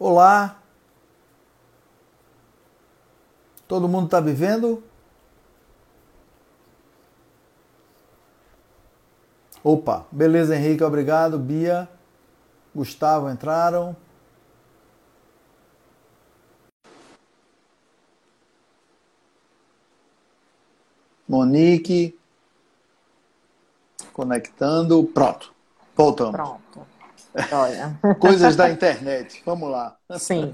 Olá. Todo mundo está vivendo? Opa, beleza, Henrique, obrigado. Bia, Gustavo entraram. Monique, conectando. Pronto, voltamos. Pronto. Olha. Coisas da internet. Vamos lá. Sim.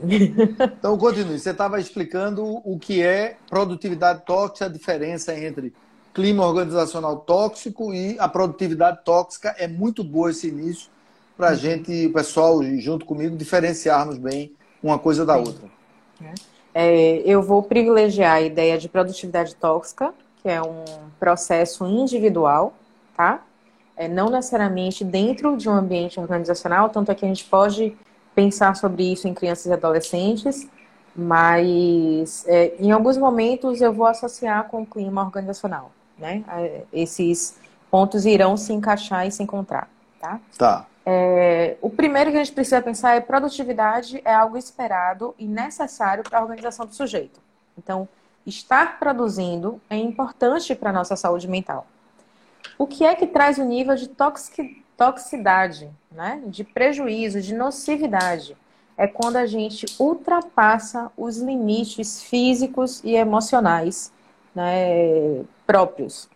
Então, continue. Você estava explicando o que é produtividade tóxica, a diferença entre clima organizacional tóxico e a produtividade tóxica. É muito boa esse início para a uhum. gente, o pessoal, junto comigo, diferenciarmos bem uma coisa da Sim. outra. É, eu vou privilegiar a ideia de produtividade tóxica, que é um processo individual, tá? É, não necessariamente dentro de um ambiente organizacional, tanto é que a gente pode pensar sobre isso em crianças e adolescentes, mas é, em alguns momentos eu vou associar com o clima organizacional, né? É, esses pontos irão se encaixar e se encontrar, tá? Tá. É, o primeiro que a gente precisa pensar é produtividade é algo esperado e necessário para a organização do sujeito. Então, estar produzindo é importante para a nossa saúde mental. O que é que traz o nível de toxicidade, né? de prejuízo, de nocividade? É quando a gente ultrapassa os limites físicos e emocionais né, próprios.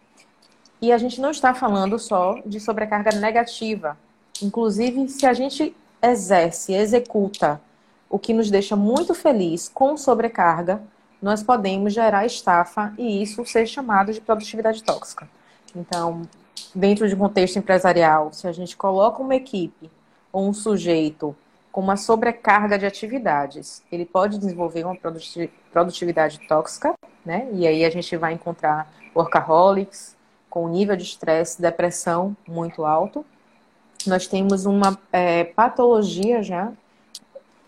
E a gente não está falando só de sobrecarga negativa. Inclusive, se a gente exerce, executa o que nos deixa muito feliz com sobrecarga, nós podemos gerar estafa e isso ser chamado de produtividade tóxica. Então, dentro de um contexto empresarial, se a gente coloca uma equipe ou um sujeito com uma sobrecarga de atividades, ele pode desenvolver uma produtividade tóxica, né? E aí a gente vai encontrar workaholics com nível de estresse, depressão muito alto. Nós temos uma é, patologia já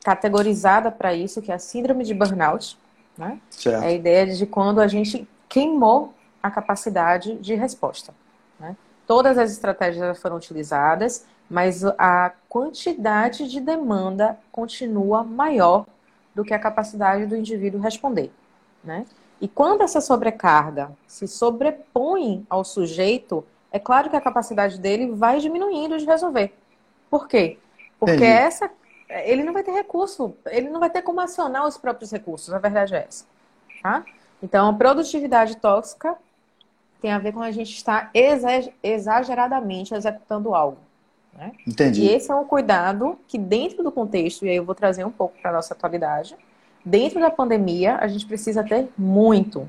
categorizada para isso, que é a síndrome de burnout. Né? É a ideia de quando a gente queimou a capacidade de resposta. Né? Todas as estratégias foram utilizadas, mas a quantidade de demanda continua maior do que a capacidade do indivíduo responder. Né? E quando essa sobrecarga se sobrepõe ao sujeito, é claro que a capacidade dele vai diminuindo de resolver. Por quê? Porque Entendi. essa ele não vai ter recurso, ele não vai ter como acionar os próprios recursos, a verdade é essa. Tá? Então, a produtividade tóxica tem a ver com a gente estar exageradamente executando algo. Né? Entendi. E esse é um cuidado que, dentro do contexto, e aí eu vou trazer um pouco para a nossa atualidade, dentro da pandemia, a gente precisa ter muito,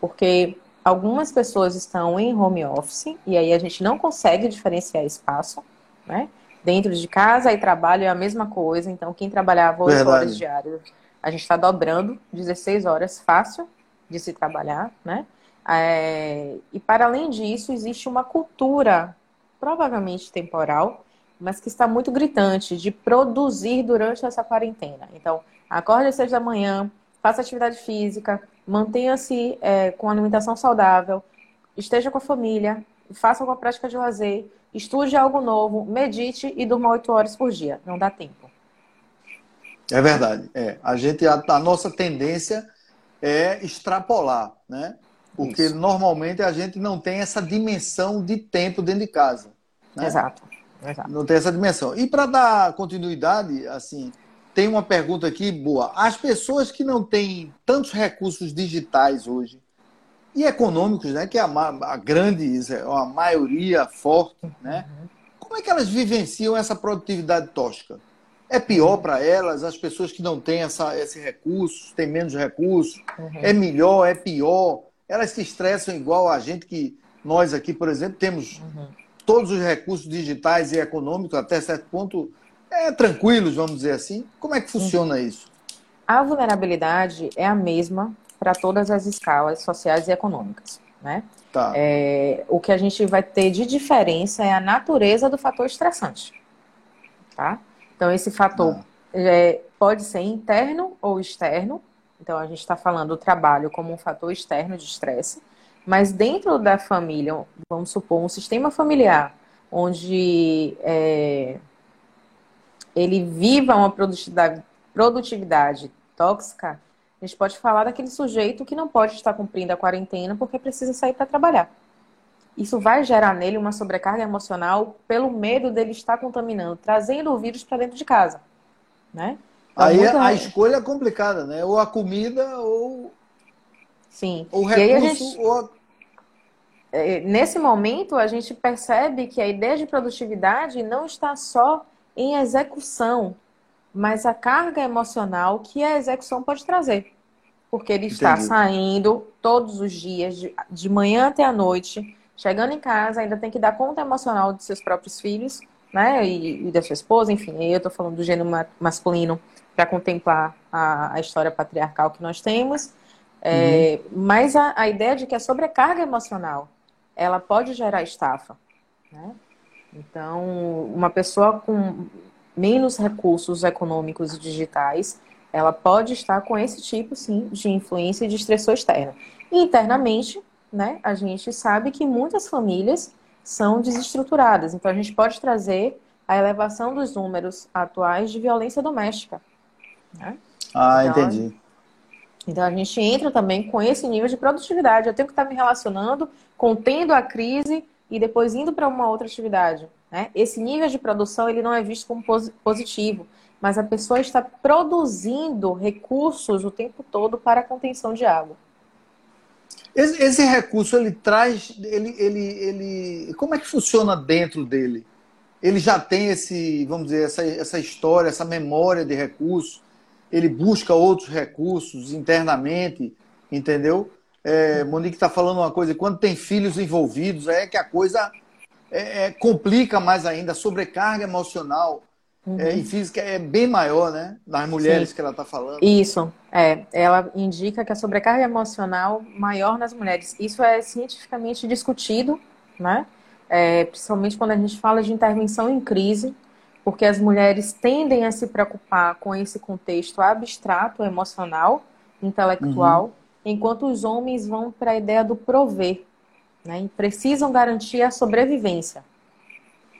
porque algumas pessoas estão em home office e aí a gente não consegue diferenciar espaço, né? Dentro de casa e trabalho é a mesma coisa, então quem trabalhava 8 Verdade. horas diárias, a gente está dobrando 16 horas fácil de se trabalhar, né? É, e para além disso, existe uma cultura, provavelmente temporal, mas que está muito gritante, de produzir durante essa quarentena. Então, acorde às seis da manhã, faça atividade física, mantenha-se é, com alimentação saudável, esteja com a família, faça uma prática de lazer, estude algo novo, medite e durma oito horas por dia. Não dá tempo. É verdade. É. A, gente, a, a nossa tendência é extrapolar, né? Porque Isso. normalmente a gente não tem essa dimensão de tempo dentro de casa. Né? Exato. Exato. Não tem essa dimensão. E para dar continuidade, assim, tem uma pergunta aqui boa. As pessoas que não têm tantos recursos digitais hoje e econômicos, né, que é a, a grande, a maioria forte, né? Uhum. Como é que elas vivenciam essa produtividade tóxica? É pior uhum. para elas, as pessoas que não têm essa, esse recurso, têm menos recursos? Uhum. É melhor, é pior? Elas se estressam igual a gente que nós aqui, por exemplo, temos uhum. todos os recursos digitais e econômicos até certo ponto é, tranquilos, vamos dizer assim. Como é que funciona uhum. isso? A vulnerabilidade é a mesma para todas as escalas sociais e econômicas, né? Tá. É, o que a gente vai ter de diferença é a natureza do fator estressante, tá? Então esse fator ah. é, pode ser interno ou externo, então, a gente está falando do trabalho como um fator externo de estresse, mas dentro da família, vamos supor, um sistema familiar onde é, ele viva uma produtividade, produtividade tóxica, a gente pode falar daquele sujeito que não pode estar cumprindo a quarentena porque precisa sair para trabalhar. Isso vai gerar nele uma sobrecarga emocional pelo medo dele estar contaminando, trazendo o vírus para dentro de casa, né? Então, Aí muita... a escolha é complicada, né? Ou a comida ou Sim. O recurso gente... ou a... É, nesse momento a gente percebe que a ideia de produtividade não está só em execução, mas a carga emocional que a execução pode trazer. Porque ele está Entendi. saindo todos os dias, de, de manhã até a noite, chegando em casa, ainda tem que dar conta emocional de seus próprios filhos, né? E, e da sua esposa, enfim. Eu estou falando do gênero masculino para contemplar a, a, história patriarcal que nós temos. É, uhum. Mas a, a, ideia de que a sobrecarga emocional ela pode gerar estafa. Né? Então, uma pessoa com menos recursos econômicos e digitais, ela pode estar com esse tipo, sim, de influência e de estressor externo. E internamente, né, a gente sabe que muitas famílias são desestruturadas. Então, a gente pode trazer a elevação dos números atuais de violência doméstica. Né? Ah, então, entendi. Então, a gente entra também com esse nível de produtividade. Eu tenho que estar me relacionando, contendo a crise e depois indo para uma outra atividade. Né? Esse nível de produção ele não é visto como positivo, mas a pessoa está produzindo recursos o tempo todo para a contenção de água. Esse, esse recurso ele traz, ele, ele, ele, como é que funciona dentro dele? Ele já tem esse, vamos dizer, essa, essa história, essa memória de recursos. Ele busca outros recursos internamente, entendeu? É, Monique está falando uma coisa, quando tem filhos envolvidos, é que a coisa é, é, complica mais ainda, a sobrecarga emocional é, uhum. e física é bem maior, né? Das mulheres Sim. que ela está falando. Isso, é. Ela indica que a sobrecarga emocional maior nas mulheres. Isso é cientificamente discutido, né? É, principalmente quando a gente fala de intervenção em crise, porque as mulheres tendem a se preocupar com esse contexto abstrato, emocional, intelectual, uhum. enquanto os homens vão para a ideia do prover, né? E precisam garantir a sobrevivência,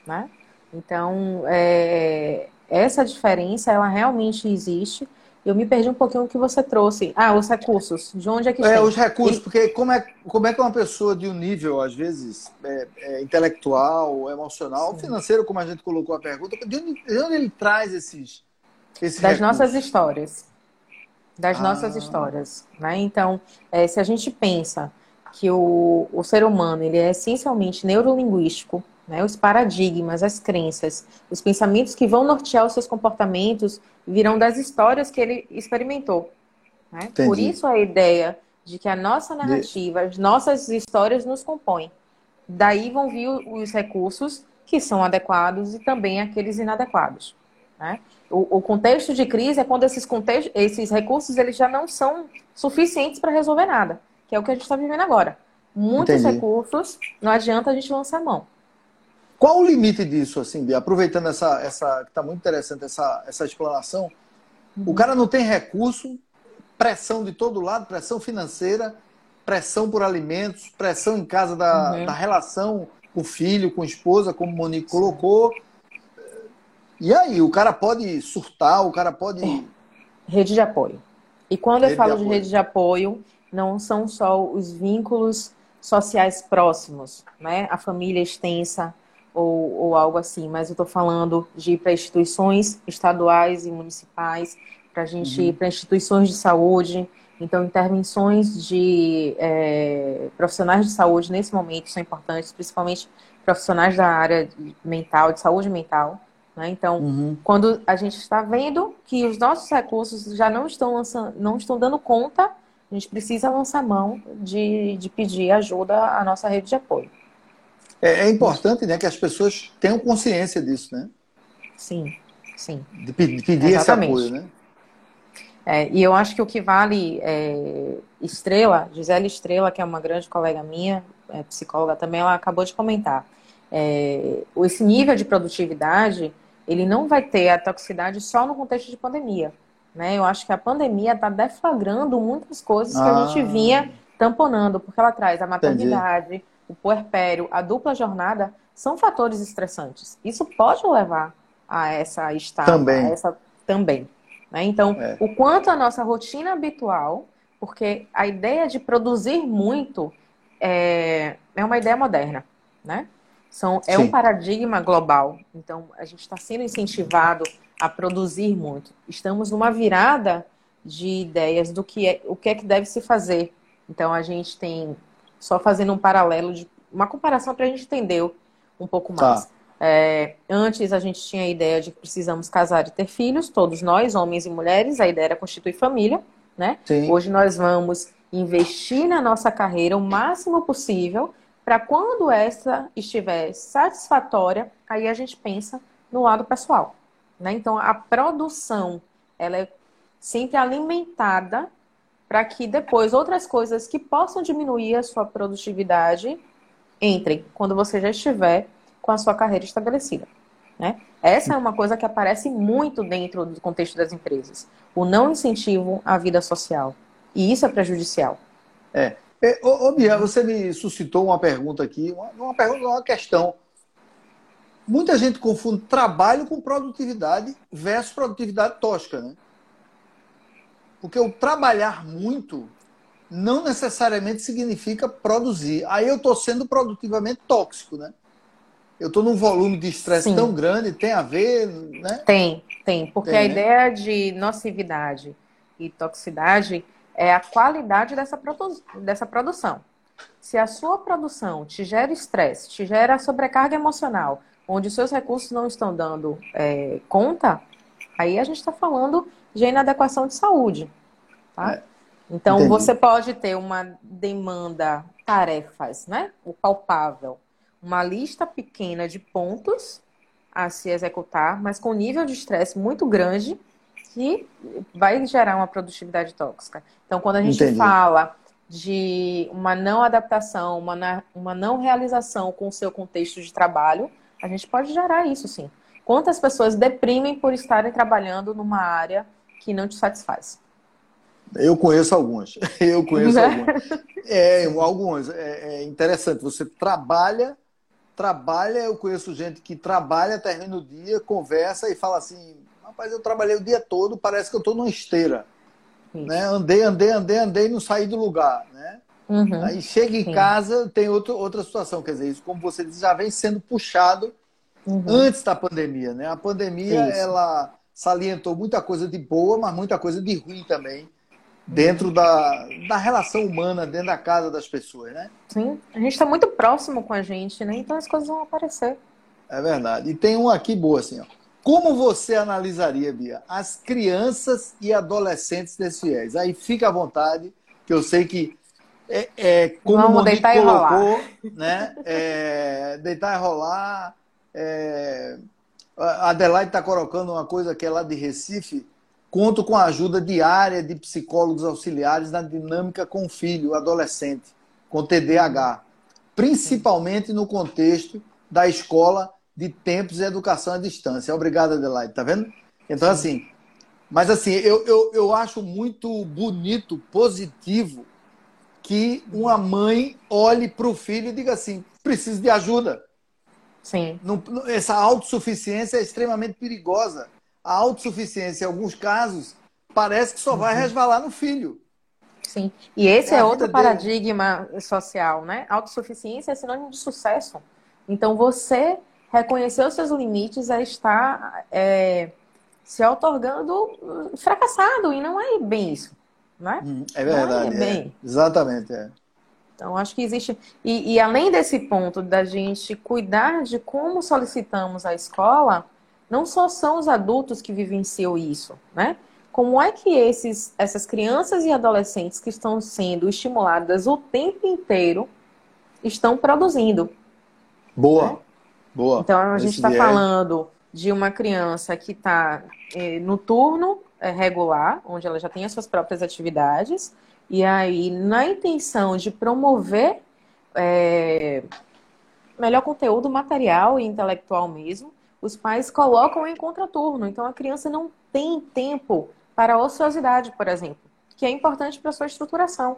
né? Então, é, essa diferença, ela realmente existe. Eu me perdi um pouquinho o que você trouxe. Ah, os recursos. De onde é que É, tem? os recursos, e... porque como é, como é que uma pessoa de um nível, às vezes, é, é, intelectual, emocional, Sim. financeiro, como a gente colocou a pergunta, de onde, de onde ele traz esses, esses Das recursos? nossas histórias. Das ah. nossas histórias. Né? Então, é, se a gente pensa que o, o ser humano ele é essencialmente neurolinguístico, né? os paradigmas, as crenças, os pensamentos que vão nortear os seus comportamentos virão das histórias que ele experimentou. Né? Por isso a ideia de que a nossa narrativa, as nossas histórias nos compõem. Daí vão vir os recursos que são adequados e também aqueles inadequados. Né? O, o, contexto de crise é quando esses, esses recursos eles já não são suficientes para resolver nada que é o que a gente está vivendo agora. Muitos Entendi. recursos, não adianta a gente lançar mão. Qual o limite disso, assim, Bia? Aproveitando essa, essa que está muito interessante essa, essa explanação, uhum. o cara não tem recurso, pressão de todo lado, pressão financeira, pressão por alimentos, pressão em casa da, uhum. da relação com o filho, com a esposa, como o Monique colocou. E aí, o cara pode surtar, o cara pode. É. Rede de apoio. E quando rede eu falo de, de rede de apoio, não são só os vínculos sociais próximos, né? A família extensa ou, ou algo assim, mas eu estou falando de ir para instituições estaduais e municipais, para a gente uhum. ir para instituições de saúde. Então, intervenções de é, profissionais de saúde nesse momento são importantes, principalmente profissionais da área mental, de saúde mental. Né? Então, uhum. quando a gente está vendo que os nossos recursos já não estão lançando, não estão dando conta a gente precisa lançar mão de, de pedir ajuda à nossa rede de apoio. É, é importante né, que as pessoas tenham consciência disso, né? Sim, sim. De, pedir, pedir esse apoio, né? É, e eu acho que o que vale é, Estrela, Gisele Estrela, que é uma grande colega minha, é, psicóloga também, ela acabou de comentar. É, esse nível de produtividade, ele não vai ter a toxicidade só no contexto de pandemia. Né? Eu acho que a pandemia está deflagrando muitas coisas que ah. a gente vinha tamponando, porque ela traz a maternidade, Entendi. O puerpério, a dupla jornada, são fatores estressantes. Isso pode levar a essa estada, também. essa também. Né? Então, é. o quanto a nossa rotina habitual, porque a ideia de produzir muito é, é uma ideia moderna, né? São, é Sim. um paradigma global. Então, a gente está sendo incentivado a produzir muito. Estamos numa virada de ideias do que é, o que é que deve se fazer. Então, a gente tem, só fazendo um paralelo, de, uma comparação para a gente entender um pouco mais. Tá. É, antes a gente tinha a ideia de que precisamos casar e ter filhos, todos nós, homens e mulheres, a ideia era constituir família, né? Sim. Hoje nós vamos investir na nossa carreira o máximo possível para quando essa estiver satisfatória, aí a gente pensa no lado pessoal. Né? Então, a produção ela é sempre alimentada para que depois outras coisas que possam diminuir a sua produtividade entrem quando você já estiver com a sua carreira estabelecida. Né? Essa é uma coisa que aparece muito dentro do contexto das empresas. O não incentivo à vida social. E isso é prejudicial. É. é ô, ô Bia, você me suscitou uma pergunta aqui, uma, uma pergunta, uma questão. Muita gente confunde trabalho com produtividade versus produtividade tosca, né? Porque o trabalhar muito não necessariamente significa produzir. Aí eu estou sendo produtivamente tóxico, né? Eu estou num volume de estresse tão grande, tem a ver, né? Tem, tem. Porque tem, a né? ideia de nocividade e toxicidade é a qualidade dessa, produ dessa produção. Se a sua produção te gera estresse, te gera sobrecarga emocional, onde os seus recursos não estão dando é, conta, aí a gente está falando de inadequação de saúde. Tá? É. Então, Entendi. você pode ter uma demanda, tarefas, né? O palpável, uma lista pequena de pontos a se executar, mas com nível de estresse muito grande que vai gerar uma produtividade tóxica. Então, quando a gente Entendi. fala de uma não adaptação, uma, uma não realização com o seu contexto de trabalho, a gente pode gerar isso sim. Quantas pessoas deprimem por estarem trabalhando numa área que não te satisfaz? Eu conheço algumas. Eu conheço algumas. É, algumas. É, é interessante. Você trabalha, trabalha. Eu conheço gente que trabalha, termina o dia, conversa e fala assim: rapaz, eu trabalhei o dia todo, parece que eu estou numa esteira. Né? Andei, andei, andei, andei e não saí do lugar. Né? Uhum. Aí chega em Sim. casa, tem outro, outra situação. Quer dizer, isso, como você disse, já vem sendo puxado uhum. antes da pandemia. Né? A pandemia, isso. ela salientou muita coisa de boa, mas muita coisa de ruim também dentro da, da relação humana, dentro da casa das pessoas, né? Sim, a gente está muito próximo com a gente, né? Então as coisas vão aparecer. É verdade. E tem um aqui boa assim, ó. Como você analisaria, Bia, as crianças e adolescentes desfiéis? Aí fica à vontade, que eu sei que é, é como Vamos o Monique colocou, né? É, deitar e rolar. É, a Adelaide está colocando uma coisa que é lá de Recife. Conto com a ajuda diária de psicólogos auxiliares na dinâmica com o filho, adolescente, com TDAH, principalmente no contexto da escola de tempos e educação à distância. Obrigado, Adelaide. Tá vendo? Então, assim, mas assim, eu, eu, eu acho muito bonito, positivo, que uma mãe olhe para o filho e diga assim: preciso de ajuda. Sim. Não, essa autossuficiência é extremamente perigosa. A autossuficiência, em alguns casos, parece que só vai uhum. resvalar no filho. Sim. E esse é, é outro paradigma dele. social, né? Autossuficiência é sinônimo de sucesso. Então, você reconhecer os seus limites é estar é, se otorgando fracassado, e não é bem isso. Né? É verdade. É bem. É. Exatamente. É. Então, acho que existe. E, e, além desse ponto da gente cuidar de como solicitamos a escola, não só são os adultos que vivenciam isso, né? Como é que esses, essas crianças e adolescentes que estão sendo estimuladas o tempo inteiro estão produzindo? Boa. Né? Boa. Então a gente está falando de uma criança que está eh, no turno eh, regular, onde ela já tem as suas próprias atividades, e aí, na intenção de promover eh, melhor conteúdo material e intelectual mesmo, os pais colocam em contraturno. Então a criança não tem tempo para ociosidade, por exemplo, que é importante para a sua estruturação.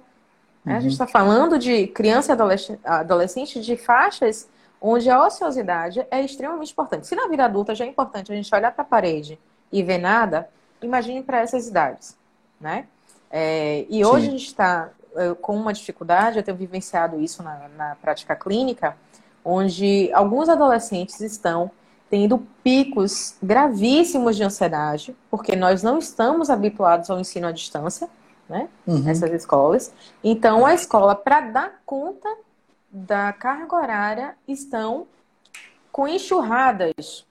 Uhum. A gente está falando de criança e adolescente de faixas onde a ociosidade é extremamente importante. Se na vida adulta já é importante a gente olhar para a parede e ver nada, imagine para essas idades, né? É, e hoje Sim. a gente está com uma dificuldade, eu tenho vivenciado isso na, na prática clínica, onde alguns adolescentes estão tendo picos gravíssimos de ansiedade, porque nós não estamos habituados ao ensino à distância, né? Uhum. Nessas escolas. Então, a escola, para dar conta da carga horária, estão com enxurradas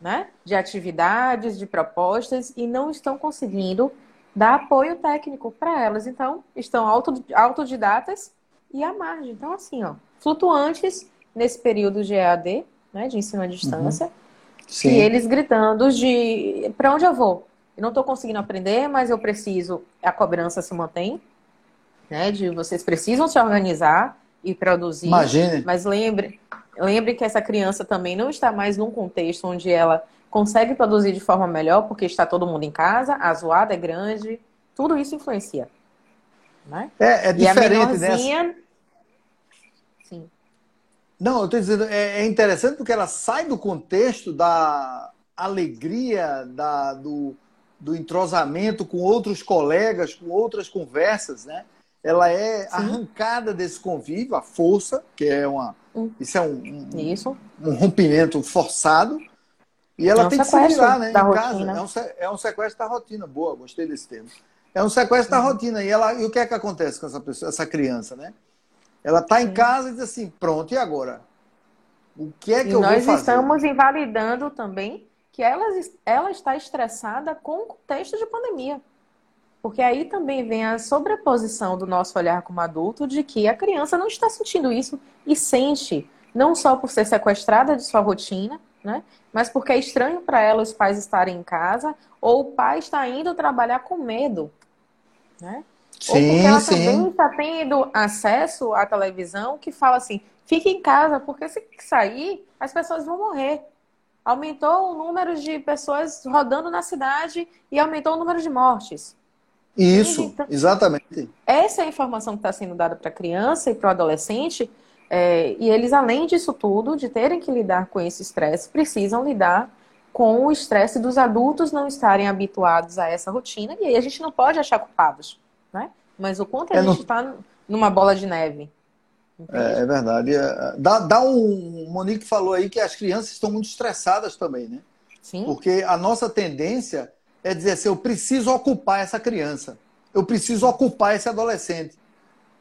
né? de atividades, de propostas, e não estão conseguindo dar apoio técnico para elas. Então, estão autodidatas e à margem. Então, assim, ó, flutuantes nesse período de EAD, né, de ensino à distância. Uhum. Sim. E eles gritando de para onde eu vou? Eu não estou conseguindo aprender, mas eu preciso. A cobrança se mantém, né? De vocês precisam se organizar e produzir. Imagine. Mas lembre, lembre que essa criança também não está mais num contexto onde ela consegue produzir de forma melhor, porque está todo mundo em casa, a zoada é grande, tudo isso influencia. Né? É, é diferente, né? Sim. Não, eu estou dizendo, é, é, interessante porque ela sai do contexto da alegria, da, do, do entrosamento com outros colegas, com outras conversas, né? Ela é Sim. arrancada desse convívio, a força, que é uma. Hum. Isso é um, um, isso. um rompimento forçado. E ela é um tem que se virar, né? Em casa. É um, é um sequestro da rotina. Boa, gostei desse termo. É um sequestro uhum. da rotina. E, ela, e o que é que acontece com essa pessoa, essa criança, né? Ela está em casa e diz assim, pronto, e agora? O que é que e eu vou fazer? Nós estamos invalidando também que ela, ela está estressada com o contexto de pandemia. Porque aí também vem a sobreposição do nosso olhar como adulto de que a criança não está sentindo isso e sente, não só por ser sequestrada de sua rotina, né? Mas porque é estranho para ela os pais estarem em casa ou o pai está indo trabalhar com medo, né? Sim, Ou porque ela sim. também está tendo acesso à televisão que fala assim: fique em casa, porque se sair, as pessoas vão morrer. Aumentou o número de pessoas rodando na cidade e aumentou o número de mortes. Isso, então, exatamente. Essa é a informação que está sendo dada para a criança e para o adolescente. É, e eles, além disso tudo, de terem que lidar com esse estresse, precisam lidar com o estresse dos adultos não estarem habituados a essa rotina. E aí a gente não pode achar culpados né? Mas o quanto a é gente está no... numa bola de neve. É, é, verdade. É, dá, dá um. O Monique falou aí que as crianças estão muito estressadas também, né? Sim. Porque a nossa tendência é dizer assim: eu preciso ocupar essa criança, eu preciso ocupar esse adolescente.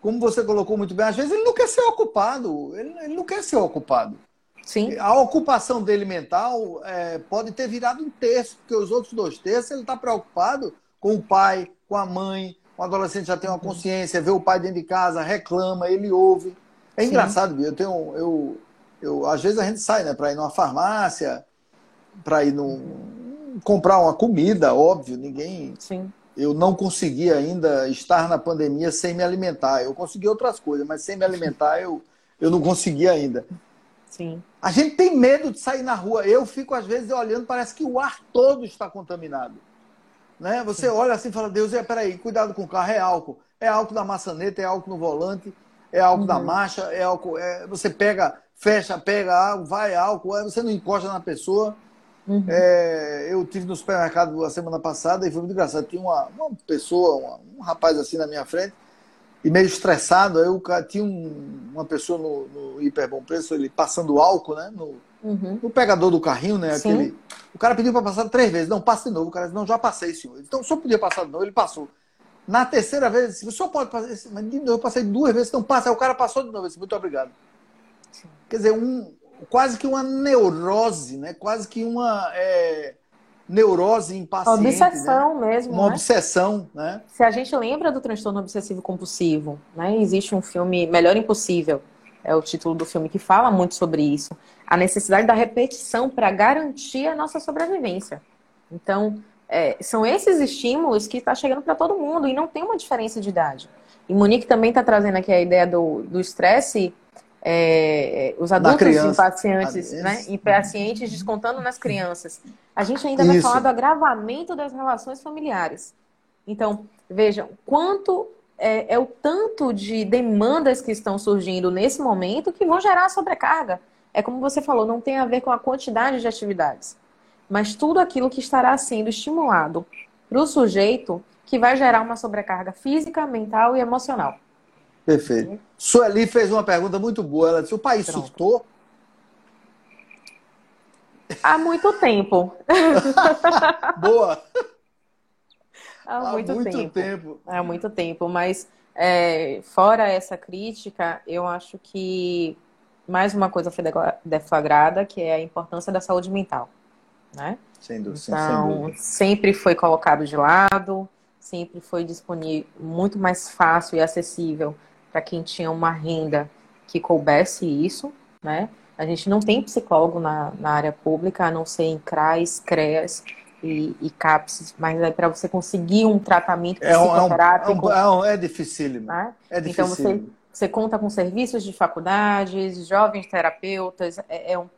Como você colocou muito bem, às vezes ele não quer ser ocupado, ele, ele não quer ser ocupado. Sim. A ocupação dele mental é, pode ter virado um terço, porque os outros dois terços ele está preocupado com o pai, com a mãe, um adolescente já tem uma consciência, vê o pai dentro de casa, reclama, ele ouve. É Sim. engraçado, eu tenho. Eu, eu, às vezes a gente sai, né, para ir numa farmácia, para ir num. comprar uma comida, óbvio, ninguém. Sim. Eu não consegui ainda estar na pandemia sem me alimentar. Eu consegui outras coisas, mas sem me alimentar eu, eu não consegui ainda. Sim. A gente tem medo de sair na rua. Eu fico, às vezes, olhando, parece que o ar todo está contaminado. Né? Você olha assim e fala, Deus, é, peraí, cuidado com o carro, é álcool. É álcool na maçaneta, é álcool no volante, é álcool uhum. na marcha, é álcool. É, você pega, fecha, pega vai álcool, é, você não encosta na pessoa. Uhum. É, eu tive no supermercado a semana passada e foi muito engraçado. Tinha uma, uma pessoa, uma, um rapaz assim na minha frente, e meio estressado. Aí eu, tinha um, uma pessoa no, no Hiper Bom Preço, ele passando álcool, né? No, uhum. no pegador do carrinho, né? Aquele, o cara pediu para passar três vezes. Não, passa de novo. O cara disse, não, já passei, senhor. Então, o senhor podia passar de novo. Ele passou. Na terceira vez, disse, o senhor pode passar. Mas de novo, eu passei duas vezes, então passa. Aí o cara passou de novo. Eu disse, muito obrigado. Sim. Quer dizer, um, quase que uma neurose, né? Quase que uma é, neurose impaciente. Obsessão né? mesmo. Uma né? obsessão, né? Se a gente lembra do transtorno obsessivo compulsivo, né? Existe um filme Melhor Impossível é o título do filme que fala muito sobre isso. A necessidade da repetição para garantir a nossa sobrevivência. Então, é, são esses estímulos que está chegando para todo mundo e não tem uma diferença de idade. E Monique também está trazendo aqui a ideia do estresse, é, os adultos impacientes, né, impacientes descontando nas crianças. A gente ainda vai falar do agravamento das relações familiares. Então, vejam, quanto é, é, o tanto de demandas que estão surgindo nesse momento que vão gerar sobrecarga. É como você falou, não tem a ver com a quantidade de atividades, mas tudo aquilo que estará sendo estimulado para o sujeito que vai gerar uma sobrecarga física, mental e emocional. Perfeito. Sueli fez uma pergunta muito boa. Ela disse: o país Pronto. surtou? Há muito tempo. boa! Há muito, Há muito tempo. tempo. Há muito tempo. Mas, é, fora essa crítica, eu acho que mais uma coisa foi deflagrada, que é a importância da saúde mental. Né? Sem dúvida. Então, sem dúvida. sempre foi colocado de lado, sempre foi disponível, muito mais fácil e acessível para quem tinha uma renda que coubesse isso, né? A gente não tem psicólogo na, na área pública, a não ser em CRAS, CREAS e, e CAPS, mas é para você conseguir um tratamento é psicoterápico. É, um, é, um, é dificílimo. Né? É Então você, você conta com serviços de faculdades, jovens terapeutas, é, é um,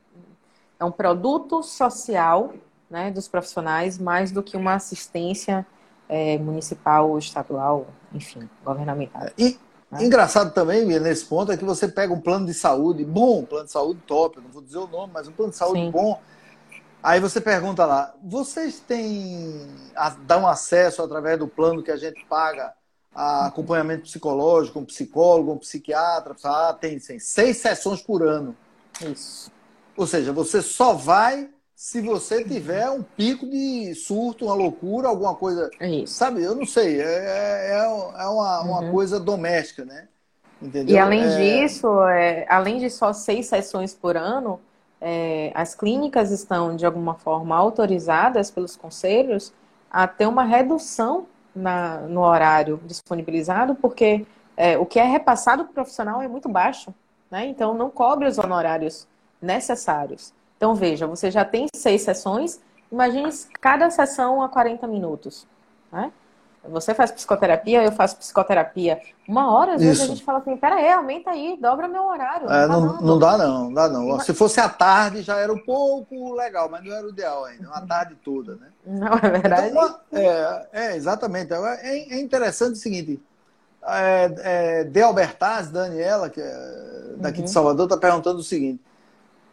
é um produto social né, dos profissionais mais do que uma assistência é, municipal, estadual, enfim, governamental. E, né? Engraçado também, nesse ponto, é que você pega um plano de saúde bom, um plano de saúde top, não vou dizer o nome, mas um plano de saúde Sim. bom. Aí você pergunta lá, vocês têm, dão acesso através do plano que a gente paga a acompanhamento psicológico, um psicólogo, um psiquiatra? Ah, tem, tem seis sessões por ano. Isso. Ou seja, você só vai se você tiver um pico de surto, uma loucura, alguma coisa. Isso. Sabe, eu não sei. É, é, é, é uma, uma uhum. coisa doméstica, né? Entendeu? E além é... disso, é, além de só seis sessões por ano, é, as clínicas estão, de alguma forma, autorizadas pelos conselhos a ter uma redução na, no horário disponibilizado, porque é, o que é repassado para o profissional é muito baixo. Né? Então, não cobre os honorários necessários. Então, veja, você já tem seis sessões, imagine cada sessão a 40 minutos. Né? Você faz psicoterapia, eu faço psicoterapia. Uma hora, às Isso. vezes, a gente fala assim, peraí, aumenta aí, dobra meu horário. É, não, não, não, dá não, não dá não. Se fosse à tarde, já era um pouco legal, mas não era o ideal ainda, uma tarde toda, né? Não, é verdade. Então, é, é, exatamente. É, é interessante o seguinte, é, é, De Albertaz, Daniela, que é daqui uhum. de Salvador, está perguntando o seguinte,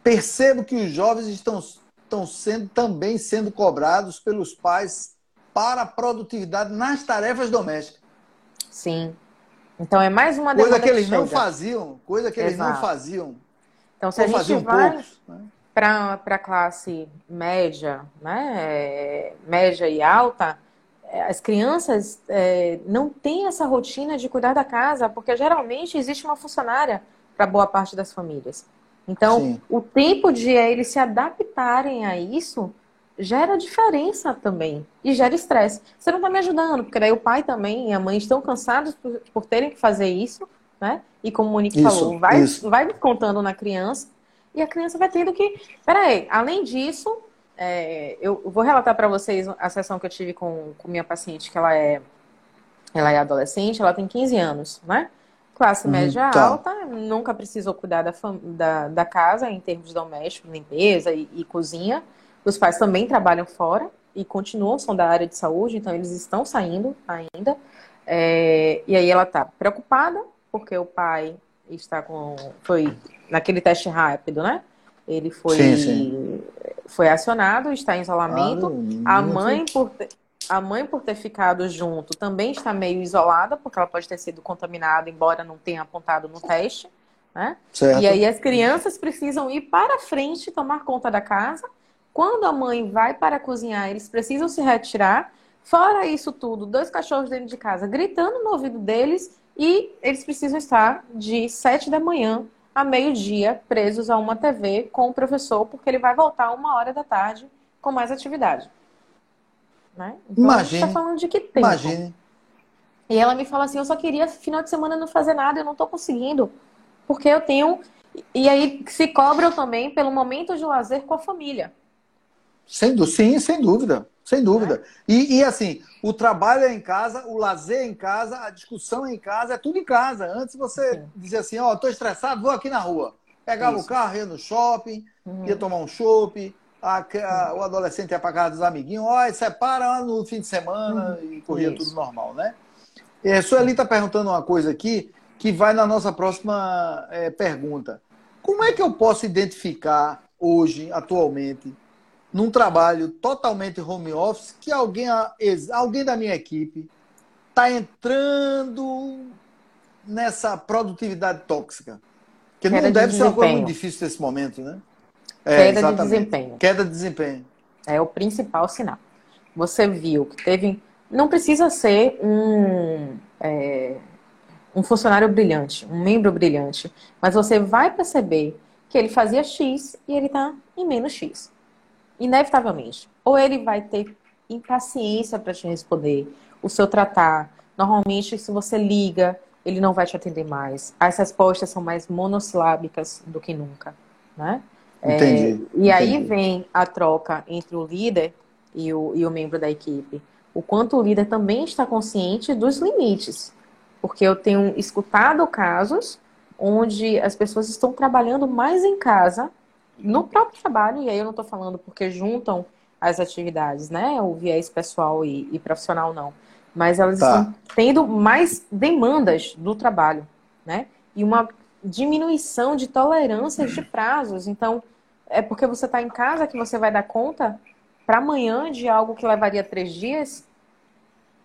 Percebo que os jovens estão, estão sendo também sendo cobrados pelos pais para a produtividade nas tarefas domésticas. Sim. Então é mais uma coisa que eles que não faziam, coisa que Exato. eles não faziam. Então se a gente vai né? para a classe média, né, média e alta, é, as crianças é, não têm essa rotina de cuidar da casa, porque geralmente existe uma funcionária para boa parte das famílias. Então, Sim. o tempo de eles se adaptarem a isso gera diferença também e gera estresse. Você não está me ajudando, porque daí o pai também e a mãe estão cansados por, por terem que fazer isso, né? E como o Monique isso, falou, vai, isso. vai contando na criança e a criança vai tendo que. Peraí, além disso, é, eu vou relatar para vocês a sessão que eu tive com, com minha paciente, que ela é, ela é adolescente, ela tem 15 anos, né? Classe média tá. alta, nunca precisou cuidar da, da, da, casa em termos domésticos, limpeza e, e, cozinha. Os pais também trabalham fora e continuam, são da área de saúde, então eles estão saindo ainda. É, e aí ela está preocupada, porque o pai está com. Foi naquele teste rápido, né? Ele foi, sim, sim. foi acionado, está em isolamento. Ah, a mãe, por, a mãe, por ter ficado junto, também está meio isolada, porque ela pode ter sido contaminada, embora não tenha apontado no teste. Né? E aí as crianças precisam ir para frente tomar conta da casa. Quando a mãe vai para cozinhar, eles precisam se retirar. Fora isso tudo, dois cachorros dentro de casa gritando no ouvido deles e eles precisam estar de sete da manhã a meio-dia presos a uma TV com o professor, porque ele vai voltar uma hora da tarde com mais atividade. Né? Então, imagine. A gente tá falando de que tempo? Imagine. E ela me fala assim: eu só queria final de semana não fazer nada, eu não tô conseguindo. Porque eu tenho. E aí se cobram também pelo momento de lazer com a família. Sem, sim, sem dúvida. Sem dúvida. É. E, e, assim, o trabalho é em casa, o lazer é em casa, a discussão é em casa, é tudo em casa. Antes você sim. dizia assim, ó, oh, tô estressado, vou aqui na rua. Pegava Isso. o carro, ia no shopping, uhum. ia tomar um chopp, a, a, o adolescente ia para casa dos amiguinhos, ó, separa no fim de semana hum, e corria isso. tudo normal, né? É, Sueli está perguntando uma coisa aqui que vai na nossa próxima é, pergunta. Como é que eu posso identificar hoje, atualmente, num trabalho totalmente home office que alguém, alguém da minha equipe está entrando nessa produtividade tóxica. Que Queda não deve de ser uma coisa muito difícil nesse momento, né? É, Queda exatamente. de desempenho. Queda de desempenho. É o principal sinal. Você viu que teve. Não precisa ser um, é, um funcionário brilhante, um membro brilhante, mas você vai perceber que ele fazia X e ele está em menos X. Inevitavelmente. Ou ele vai ter impaciência para te responder, o seu tratar. Normalmente, se você liga, ele não vai te atender mais. As respostas são mais monossilábicas do que nunca, né? Entendi. É, e entendi. aí vem a troca entre o líder e o, e o membro da equipe. O quanto o líder também está consciente dos limites. Porque eu tenho escutado casos onde as pessoas estão trabalhando mais em casa, no próprio trabalho, e aí eu não estou falando porque juntam as atividades, né? O viés pessoal e, e profissional não. Mas elas tá. estão tendo mais demandas do trabalho, né? E uma diminuição de tolerâncias de prazos. Então, é porque você está em casa que você vai dar conta para amanhã de algo que levaria três dias?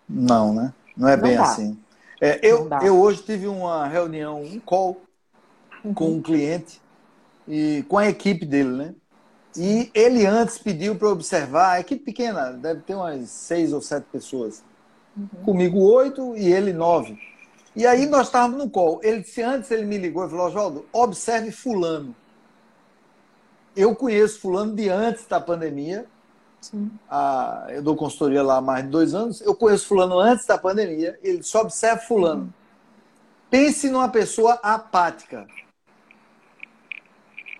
Não, né? Não é Não bem dá. assim. É, eu, eu hoje tive uma reunião, um call uhum. com um cliente e com a equipe dele, né? E ele antes pediu para observar, a equipe pequena, deve ter umas seis ou sete pessoas. Uhum. Comigo oito e ele nove. E aí nós estávamos no call. Ele disse, antes ele me ligou e falou, Oswaldo, observe fulano eu conheço fulano de antes da pandemia. Ah, eu dou consultoria lá há mais de dois anos. Eu conheço fulano antes da pandemia. Ele só observa fulano. Pense numa pessoa apática.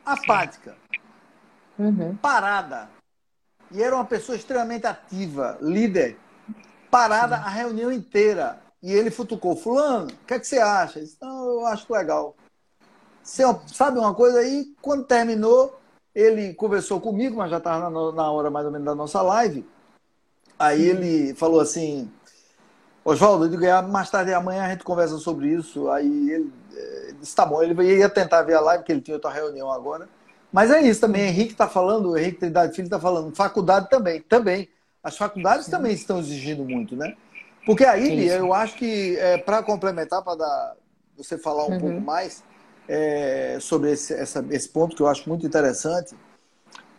Apática. Uhum. Parada. E era uma pessoa extremamente ativa, líder. Parada Sim. a reunião inteira. E ele futucou, fulano, o que, é que você acha? Ele disse, não, eu acho legal. Você sabe uma coisa aí? Quando terminou, ele conversou comigo, mas já estava na, na, hora mais ou menos da nossa live. Aí ele falou assim: Oswaldo, eu digo, é, mais tarde amanhã a gente conversa sobre isso. Aí ele, eh, ele disse: tá bom, ele ia tentar ver a live, porque ele tinha outra reunião agora. Mas é isso também, Henrique está falando, Henrique Trindade Filho está falando, faculdade também, também. As faculdades Sim. também estão exigindo muito, né? Porque aí, eu acho que, é, para complementar, para você falar um uhum. pouco mais, é, sobre esse, essa, esse ponto que eu acho muito interessante.